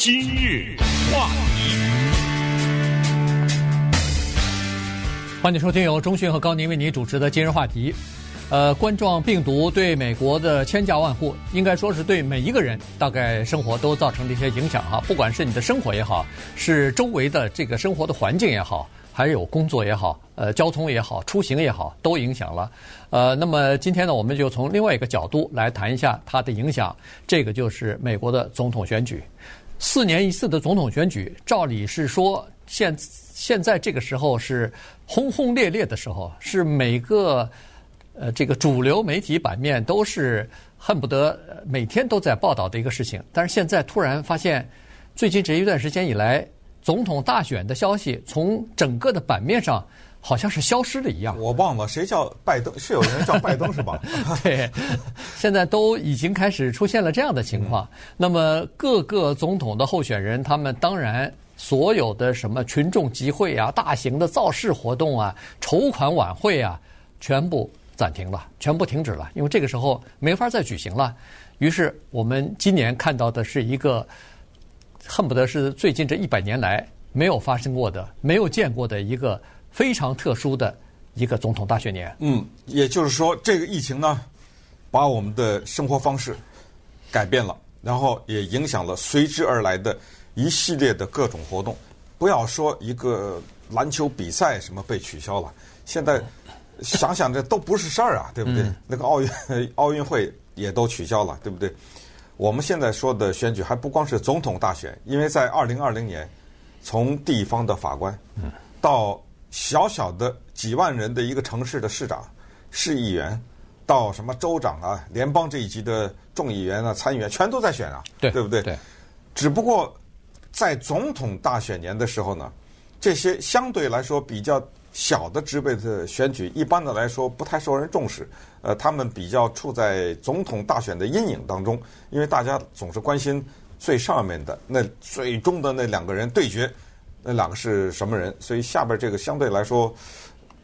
今日话题，欢迎收听由中讯和高宁为您主持的今日话题。呃，冠状病毒对美国的千家万户，应该说是对每一个人，大概生活都造成了一些影响哈。不管是你的生活也好，是周围的这个生活的环境也好。还有工作也好，呃，交通也好，出行也好，都影响了。呃，那么今天呢，我们就从另外一个角度来谈一下它的影响。这个就是美国的总统选举，四年一次的总统选举，照理是说现现在这个时候是轰轰烈烈的时候，是每个呃这个主流媒体版面都是恨不得每天都在报道的一个事情。但是现在突然发现，最近这一段时间以来。总统大选的消息从整个的版面上好像是消失了一样。我忘了谁叫拜登，是有人叫拜登是吧？对，现在都已经开始出现了这样的情况。那么各个总统的候选人，他们当然所有的什么群众集会啊、大型的造势活动啊、筹款晚会啊，全部暂停了，全部停止了，因为这个时候没法再举行了。于是我们今年看到的是一个。恨不得是最近这一百年来没有发生过的、没有见过的一个非常特殊的一个总统大选年。嗯，也就是说，这个疫情呢，把我们的生活方式改变了，然后也影响了随之而来的一系列的各种活动。不要说一个篮球比赛什么被取消了，现在想想这都不是事儿啊，对不对？那个奥运奥运会也都取消了，对不对？我们现在说的选举还不光是总统大选，因为在二零二零年，从地方的法官，到小小的几万人的一个城市的市长、市议员，到什么州长啊、联邦这一级的众议员啊、参议员，全都在选啊，对，对不对？对。只不过在总统大选年的时候呢，这些相对来说比较。小的职位的选举，一般的来说不太受人重视。呃，他们比较处在总统大选的阴影当中，因为大家总是关心最上面的那最终的那两个人对决，那两个是什么人？所以下边这个相对来说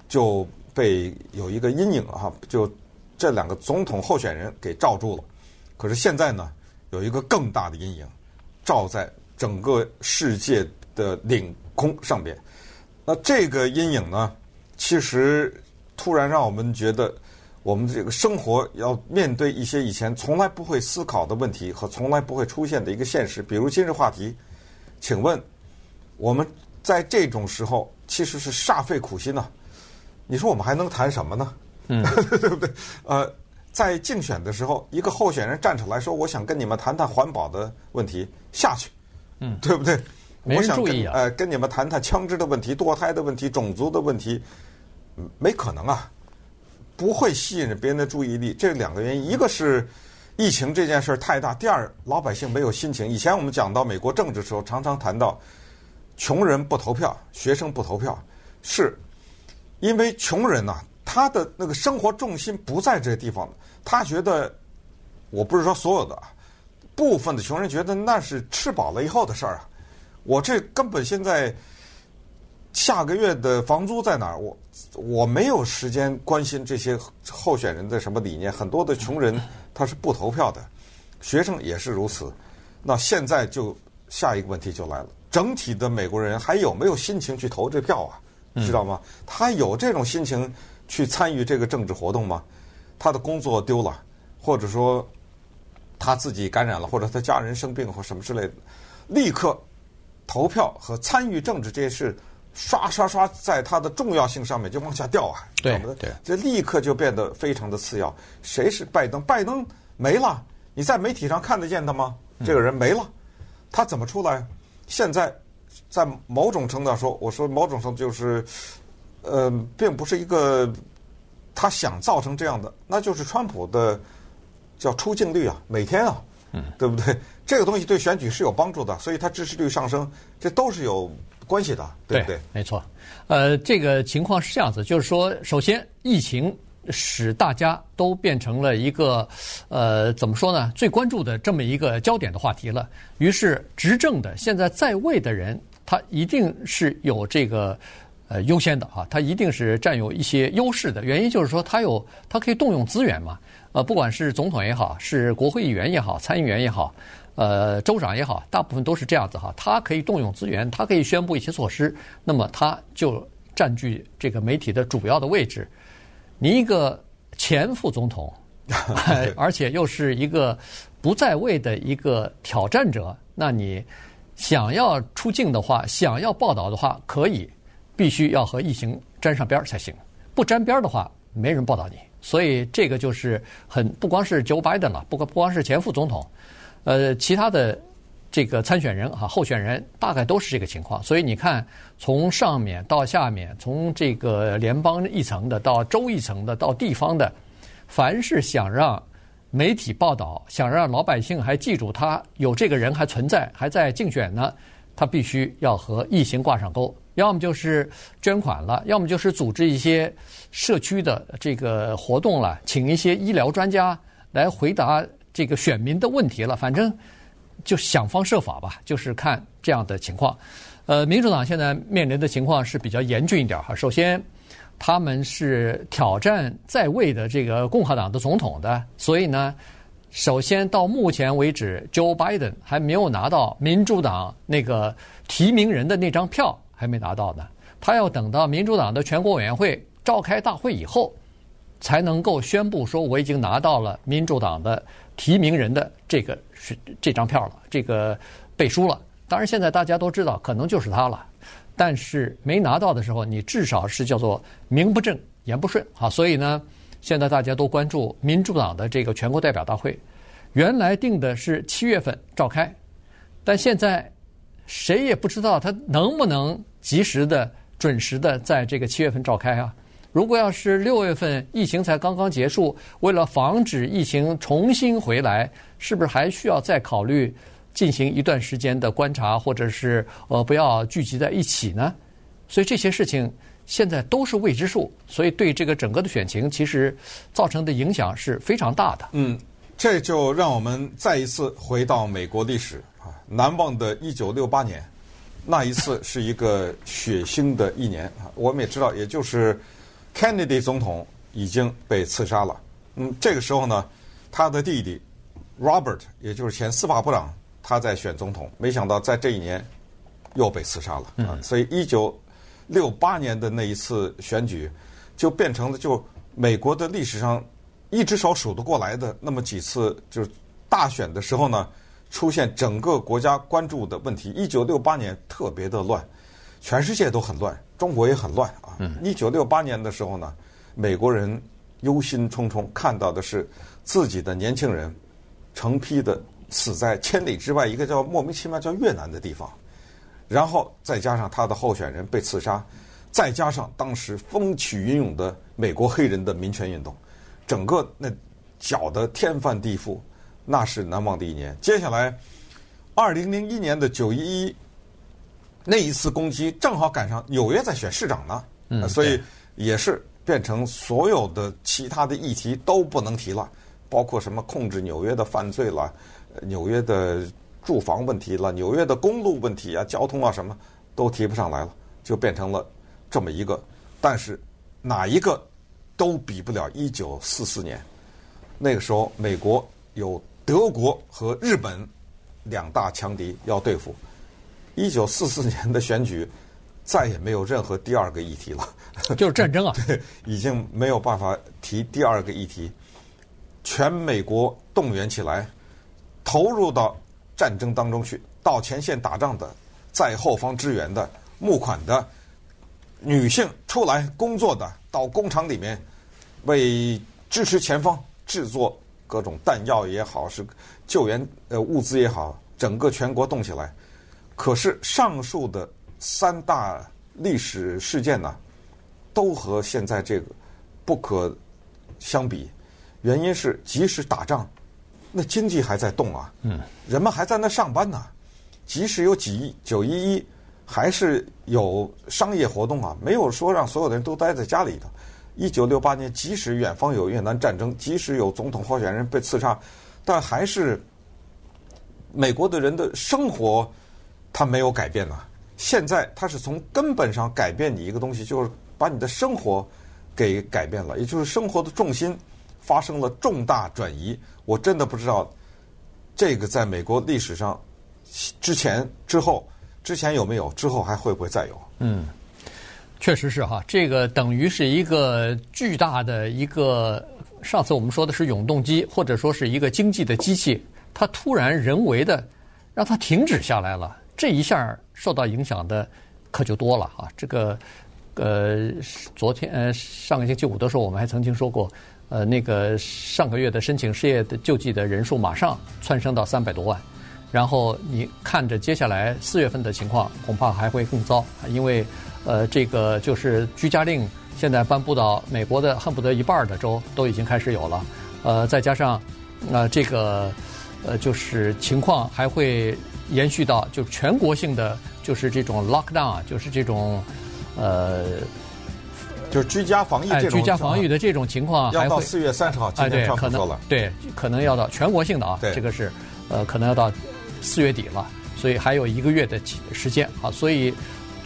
就被有一个阴影哈，就这两个总统候选人给罩住了。可是现在呢，有一个更大的阴影罩在整个世界的领空上边。那这个阴影呢，其实突然让我们觉得，我们这个生活要面对一些以前从来不会思考的问题和从来不会出现的一个现实。比如今日话题，请问我们在这种时候其实是煞费苦心呐。你说我们还能谈什么呢？嗯，对不对？呃，在竞选的时候，一个候选人站出来说：“我想跟你们谈谈环保的问题。”下去，嗯，对不对？没人注意啊！呃，跟你们谈谈枪支的问题、堕胎的问题、种族的问题，没可能啊，不会吸引别人的注意力。这两个原因，一个是疫情这件事儿太大，第二，老百姓没有心情。以前我们讲到美国政治的时候，常常谈到穷人不投票，学生不投票，是因为穷人呐，他的那个生活重心不在这个地方，他觉得，我不是说所有的，部分的穷人觉得那是吃饱了以后的事儿啊。我这根本现在下个月的房租在哪儿？我我没有时间关心这些候选人的什么理念。很多的穷人他是不投票的，学生也是如此。那现在就下一个问题就来了：整体的美国人还有没有心情去投这票啊？知道吗？他有这种心情去参与这个政治活动吗？他的工作丢了，或者说他自己感染了，或者他家人生病或什么之类的，立刻。投票和参与政治这些事，刷刷刷在他的重要性上面就往下掉啊！对对，这立刻就变得非常的次要。谁是拜登？拜登没了，你在媒体上看得见他吗？这个人没了，他怎么出来？现在在某种程度上说，我说某种程度就是，呃，并不是一个他想造成这样的，那就是川普的叫出镜率啊，每天啊。嗯，对不对？这个东西对选举是有帮助的，所以他支持率上升，这都是有关系的，对不对？对，没错。呃，这个情况是这样子，就是说，首先，疫情使大家都变成了一个呃，怎么说呢？最关注的这么一个焦点的话题了。于是，执政的现在在位的人，他一定是有这个呃优先的啊，他一定是占有一些优势的。原因就是说，他有他可以动用资源嘛。呃，不管是总统也好，是国会议员也好，参议员也好，呃州长也好，大部分都是这样子哈。他可以动用资源，他可以宣布一些措施，那么他就占据这个媒体的主要的位置。你一个前副总统，而且又是一个不在位的一个挑战者，那你想要出镜的话，想要报道的话，可以，必须要和疫情沾上边儿才行。不沾边儿的话，没人报道你。所以这个就是很不光是 Joe Biden 了，不光不光是前副总统，呃，其他的这个参选人啊，候选人大概都是这个情况。所以你看，从上面到下面，从这个联邦一层的到州一层的到地方的，凡是想让媒体报道，想让老百姓还记住他有这个人还存在，还在竞选呢，他必须要和疫情挂上钩。要么就是捐款了，要么就是组织一些社区的这个活动了，请一些医疗专家来回答这个选民的问题了。反正就想方设法吧，就是看这样的情况。呃，民主党现在面临的情况是比较严峻一点哈。首先，他们是挑战在位的这个共和党的总统的，所以呢，首先到目前为止，Joe Biden 还没有拿到民主党那个提名人的那张票。还没拿到呢，他要等到民主党的全国委员会召开大会以后，才能够宣布说我已经拿到了民主党的提名人的这个是这张票了，这个背书了。当然，现在大家都知道可能就是他了，但是没拿到的时候，你至少是叫做名不正言不顺啊。所以呢，现在大家都关注民主党的这个全国代表大会，原来定的是七月份召开，但现在。谁也不知道他能不能及时的、准时的在这个七月份召开啊？如果要是六月份疫情才刚刚结束，为了防止疫情重新回来，是不是还需要再考虑进行一段时间的观察，或者是呃不要聚集在一起呢？所以这些事情现在都是未知数，所以对这个整个的选情其实造成的影响是非常大的。嗯，这就让我们再一次回到美国历史啊。难忘的1968年，那一次是一个血腥的一年啊！我们也知道，也就是 Kennedy 总统已经被刺杀了。嗯，这个时候呢，他的弟弟 Robert，也就是前司法部长，他在选总统，没想到在这一年又被刺杀了嗯！所以一九六八年的那一次选举，就变成了就美国的历史上一只手数得过来的那么几次，就是大选的时候呢。出现整个国家关注的问题。一九六八年特别的乱，全世界都很乱，中国也很乱啊。一九六八年的时候呢，美国人忧心忡忡，看到的是自己的年轻人成批的死在千里之外一个叫莫名其妙叫越南的地方，然后再加上他的候选人被刺杀，再加上当时风起云涌的美国黑人的民权运动，整个那搅得天翻地覆。那是难忘的一年。接下来，二零零一年的九一一那一次攻击，正好赶上纽约在选市长呢，嗯，所以也是变成所有的其他的议题都不能提了，包括什么控制纽约的犯罪了，纽约的住房问题了，纽约的公路问题啊、交通啊什么都提不上来了，就变成了这么一个。但是哪一个都比不了一九四四年，那个时候美国有。德国和日本两大强敌要对付。一九四四年的选举再也没有任何第二个议题了，就是战争啊！对，已经没有办法提第二个议题。全美国动员起来，投入到战争当中去，到前线打仗的，在后方支援的，募款的，女性出来工作的，到工厂里面为支持前方制作。各种弹药也好，是救援呃物资也好，整个全国动起来。可是上述的三大历史事件呢，都和现在这个不可相比。原因是即使打仗，那经济还在动啊，嗯，人们还在那上班呢。即使有几亿九一一，还是有商业活动啊，没有说让所有的人都待在家里头。一九六八年，即使远方有越南战争，即使有总统候选人被刺杀，但还是美国的人的生活，他没有改变呐。现在他是从根本上改变你一个东西，就是把你的生活给改变了，也就是生活的重心发生了重大转移。我真的不知道这个在美国历史上之前、之后，之前有没有？之后还会不会再有？嗯，确实是哈，这个等于是一个巨大的一个。上次我们说的是永动机，或者说是一个经济的机器，它突然人为的让它停止下来了，这一下受到影响的可就多了啊！这个呃，昨天呃上个星期五的时候，我们还曾经说过，呃，那个上个月的申请失业的救济的人数马上窜升到三百多万，然后你看着接下来四月份的情况，恐怕还会更糟，因为呃，这个就是居家令。现在颁布到美国的恨不得一半的州都已经开始有了，呃，再加上，呃，这个，呃，就是情况还会延续到就全国性的，就是这种 lockdown，啊就是这种，呃，就是居家防疫这种，居家防疫的这种情况，要到四月三十号，今天可能对，可能要到全国性的啊，这个是，呃，可能要到四月底了，所以还有一个月的时间啊，所以。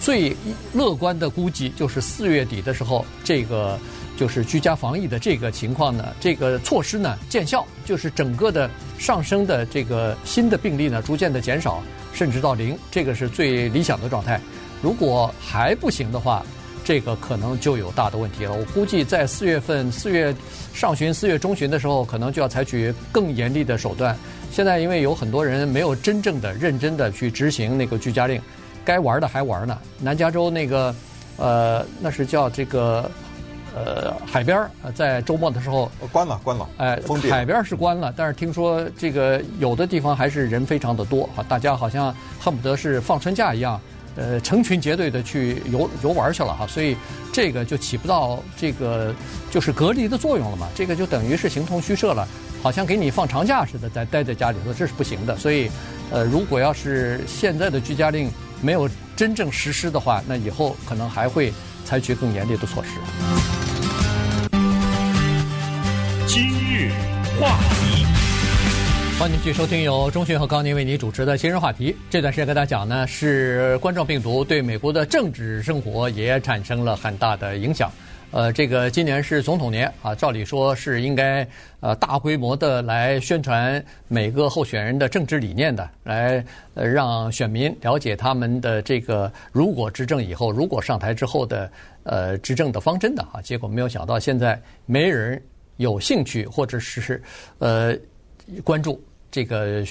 最乐观的估计就是四月底的时候，这个就是居家防疫的这个情况呢，这个措施呢见效，就是整个的上升的这个新的病例呢逐渐的减少，甚至到零，这个是最理想的状态。如果还不行的话，这个可能就有大的问题了。我估计在四月份、四月上旬、四月中旬的时候，可能就要采取更严厉的手段。现在因为有很多人没有真正的、认真的去执行那个居家令。该玩的还玩呢。南加州那个，呃，那是叫这个，呃，海边在周末的时候关了，关了。哎，海边是关了，但是听说这个有的地方还是人非常的多啊，大家好像恨不得是放春假一样，呃，成群结队的去游游玩去了哈，所以这个就起不到这个就是隔离的作用了嘛，这个就等于是形同虚设了，好像给你放长假似的，在待在家里头，这是不行的。所以，呃，如果要是现在的居家令，没有真正实施的话，那以后可能还会采取更严厉的措施。今日话题，欢迎继续收听由钟迅和高宁为你主持的《今日话题》。这段时间跟大家讲呢，是冠状病毒对美国的政治生活也产生了很大的影响。呃，这个今年是总统年啊，照理说是应该呃大规模的来宣传每个候选人的政治理念的，来呃让选民了解他们的这个如果执政以后，如果上台之后的呃执政的方针的啊。结果没有想到现在没人有兴趣或者是呃关注这个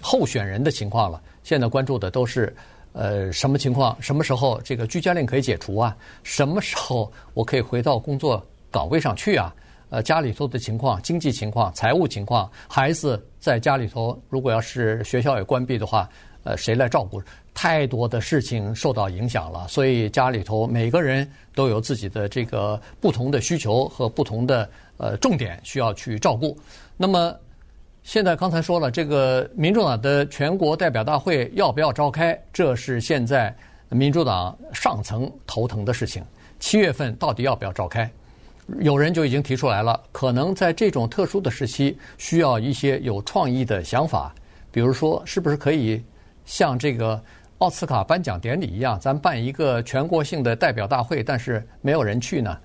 候选人的情况了，现在关注的都是。呃，什么情况？什么时候这个居家令可以解除啊？什么时候我可以回到工作岗位上去啊？呃，家里头的情况、经济情况、财务情况，孩子在家里头，如果要是学校也关闭的话，呃，谁来照顾？太多的事情受到影响了，所以家里头每个人都有自己的这个不同的需求和不同的呃重点需要去照顾。那么。现在刚才说了，这个民主党的全国代表大会要不要召开？这是现在民主党上层头疼的事情。七月份到底要不要召开？有人就已经提出来了，可能在这种特殊的时期，需要一些有创意的想法，比如说，是不是可以像这个奥斯卡颁奖典礼一样，咱办一个全国性的代表大会，但是没有人去呢？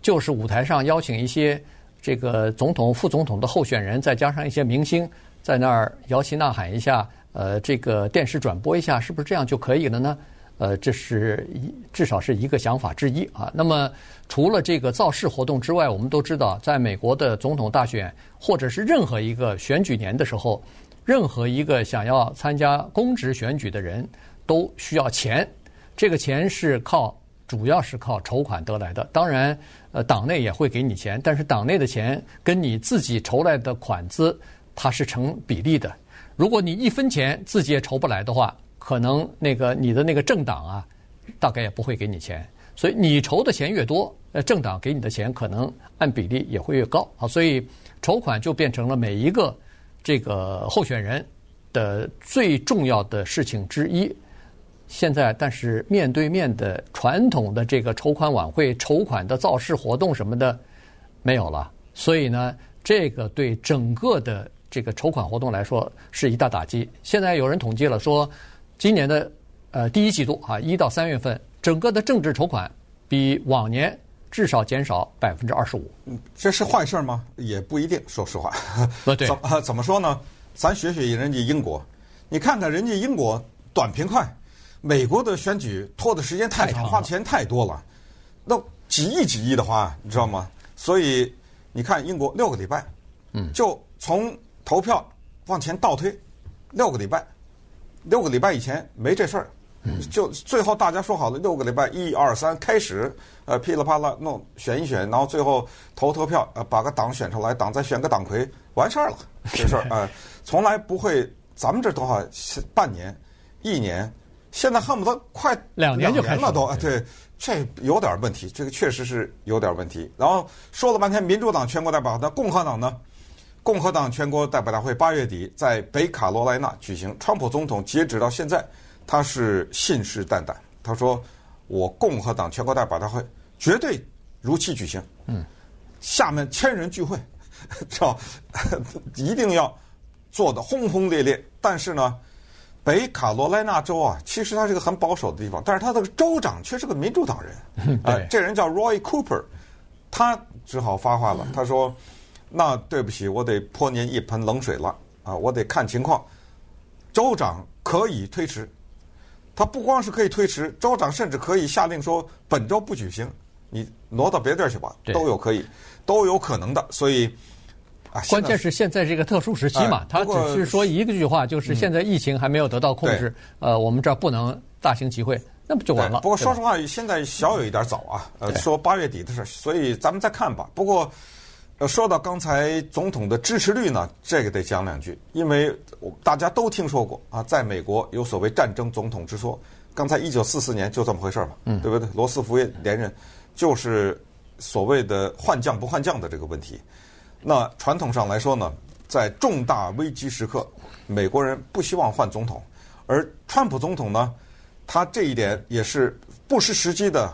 就是舞台上邀请一些。这个总统、副总统的候选人，再加上一些明星在那儿摇旗呐喊一下，呃，这个电视转播一下，是不是这样就可以了呢？呃，这是一至少是一个想法之一啊。那么，除了这个造势活动之外，我们都知道，在美国的总统大选或者是任何一个选举年的时候，任何一个想要参加公职选举的人都需要钱，这个钱是靠。主要是靠筹款得来的，当然，呃，党内也会给你钱，但是党内的钱跟你自己筹来的款子，它是成比例的。如果你一分钱自己也筹不来的话，可能那个你的那个政党啊，大概也不会给你钱。所以你筹的钱越多，呃，政党给你的钱可能按比例也会越高。好，所以筹款就变成了每一个这个候选人的最重要的事情之一。现在，但是面对面的传统的这个筹款晚会、筹款的造势活动什么的没有了，所以呢，这个对整个的这个筹款活动来说是一大打击。现在有人统计了，说今年的呃第一季度啊，一到三月份，整个的政治筹款比往年至少减少百分之二十五。嗯这是坏事吗？也不一定，说实话。不对，怎么怎么说呢？咱学学人家英国，你看看人家英国短平快，美国的选举拖的时间太长，花钱太多了，那几亿几亿的花，你知道吗？所以你看英国六个礼拜，嗯，就从投票往前倒推六个礼拜，六个礼拜以前没这事儿。就最后大家说好了，六个礼拜一二三开始，呃，噼里啪啦弄选一选，然后最后投投票，呃，把个党选出来，党再选个党魁，完事儿了，这事儿，呃，从来不会。咱们这多少半年、一年，现在恨不得快两年就开始了都，对，这有点问题，这个确实是有点问题。然后说了半天，民主党全国代表，那共和党呢？共和党全国代表大会八月底在北卡罗来纳举行，川普总统截止到现在。他是信誓旦旦，他说：“我共和党全国代表大会绝对如期举行。”嗯，下面千人聚会，知道 一定要做得轰轰烈烈。但是呢，北卡罗来纳州啊，其实它是个很保守的地方，但是他的州长却是个民主党人。啊、呃，这人叫 Roy Cooper，他只好发话了。他说：“那对不起，我得泼您一盆冷水了啊！我得看情况，州长可以推迟。”他不光是可以推迟，州长甚至可以下令说本周不举行，你挪到别地儿去吧，都有可以，都有可能的。所以，啊，关键是现在这个特殊时期嘛，他只是说一个句话，就是现在疫情还没有得到控制，呃，我们这儿不能大型集会，那不就完了？不过说实话，现在小有一点早啊，呃，说八月底的事，所以咱们再看吧。不过。呃，说到刚才总统的支持率呢，这个得讲两句，因为大家都听说过啊，在美国有所谓战争总统之说。刚才一九四四年就这么回事嘛，嗯，对不对？罗斯福也连任，就是所谓的换将不换将的这个问题。那传统上来说呢，在重大危机时刻，美国人不希望换总统，而川普总统呢，他这一点也是不失时机的，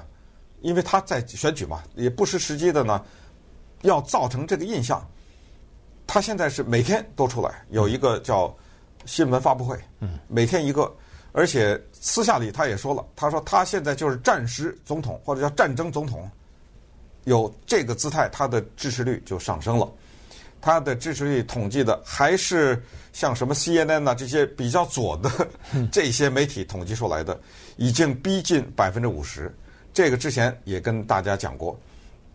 因为他在选举嘛，也不失时机的呢。要造成这个印象，他现在是每天都出来有一个叫新闻发布会，每天一个，而且私下里他也说了，他说他现在就是战时总统或者叫战争总统，有这个姿态，他的支持率就上升了。他的支持率统计的还是像什么 CNN 呐这些比较左的这些媒体统计出来的，已经逼近百分之五十。这个之前也跟大家讲过，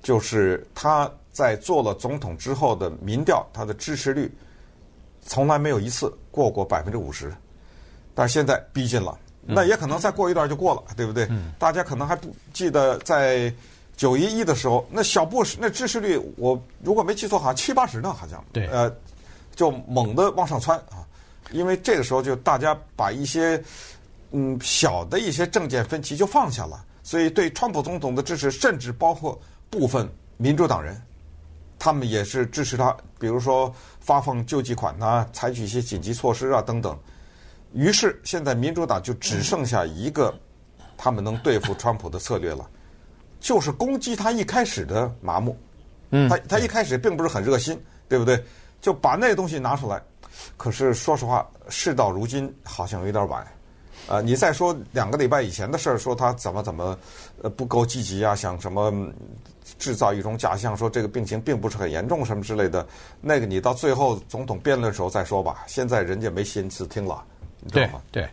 就是他。在做了总统之后的民调，他的支持率从来没有一次过过百分之五十，但是现在逼近了，那也可能再过一段就过了，对不对？大家可能还不记得在九一一的时候，那小布什那支持率，我如果没记错，好像七八十呢，好像对，呃，就猛地往上窜啊，因为这个时候就大家把一些嗯小的一些政见分歧就放下了，所以对川普总统的支持，甚至包括部分民主党人。他们也是支持他，比如说发放救济款呐，采取一些紧急措施啊等等。于是现在民主党就只剩下一个他们能对付川普的策略了，就是攻击他一开始的麻木。嗯，他他一开始并不是很热心，对不对？就把那东西拿出来。可是说实话，事到如今好像有点晚。呃，你再说两个礼拜以前的事儿，说他怎么怎么呃不够积极啊，想什么？制造一种假象，说这个病情并不是很严重，什么之类的。那个你到最后总统辩论的时候再说吧。现在人家没心思听了，你知道吗？对，对，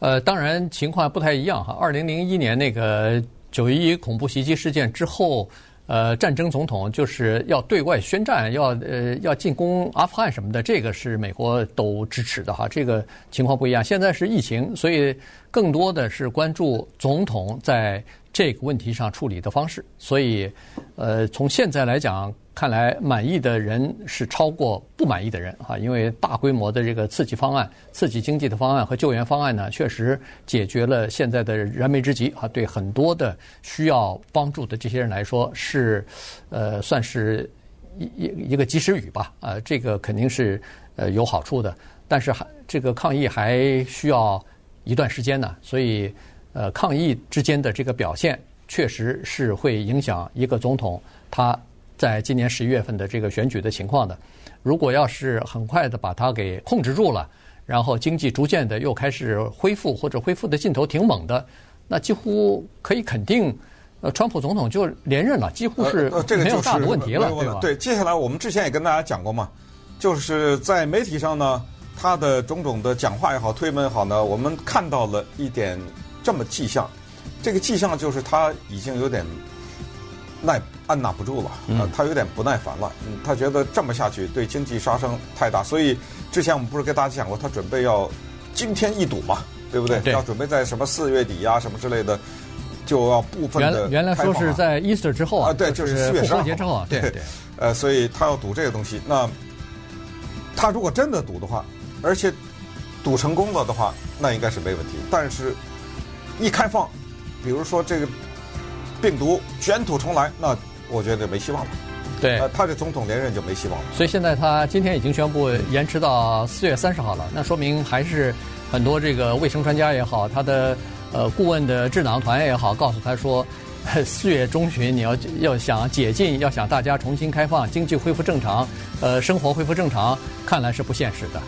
呃，当然情况不太一样哈。二零零一年那个九一一恐怖袭击事件之后，呃，战争总统就是要对外宣战，要呃要进攻阿富汗什么的，这个是美国都支持的哈。这个情况不一样。现在是疫情，所以更多的是关注总统在。这个问题上处理的方式，所以，呃，从现在来讲，看来满意的人是超过不满意的人啊，因为大规模的这个刺激方案、刺激经济的方案和救援方案呢，确实解决了现在的燃眉之急啊，对很多的需要帮助的这些人来说是，呃，算是一一一个及时雨吧，啊，这个肯定是呃有好处的，但是还这个抗疫还需要一段时间呢，所以。呃，抗疫之间的这个表现，确实是会影响一个总统他在今年十一月份的这个选举的情况的。如果要是很快的把它给控制住了，然后经济逐渐的又开始恢复，或者恢复的劲头挺猛的，那几乎可以肯定，呃，川普总统就连任了，几乎是没有大的问题了，对吧？对，接下来我们之前也跟大家讲过嘛，就是在媒体上呢，他的种种的讲话也好，推文也好呢，我们看到了一点这么迹象。这个迹象就是他已经有点耐按捺不住了，啊，他有点不耐烦了。嗯，他觉得这么下去对经济杀伤太大，所以之前我们不是跟大家讲过，他准备要惊天一赌嘛，对不对？对。要准备在什么四月底呀、啊、什么之类的，就要部分的、啊、原原来说是在 Easter 之后啊，啊对，就是四月十二号节之后啊，对对。呃，所以他要赌这个东西。那他如果真的赌的话，而且赌成功了的话，那应该是没问题。但是，一开放，比如说这个病毒卷土重来，那我觉得没希望了。对，呃，他这总统连任就没希望了。所以现在他今天已经宣布延迟到四月三十号了，那说明还是很多这个卫生专家也好，他的呃顾问的智囊团也好，告诉他说。四月中旬，你要要想解禁，要想大家重新开放，经济恢复正常，呃，生活恢复正常，看来是不现实的。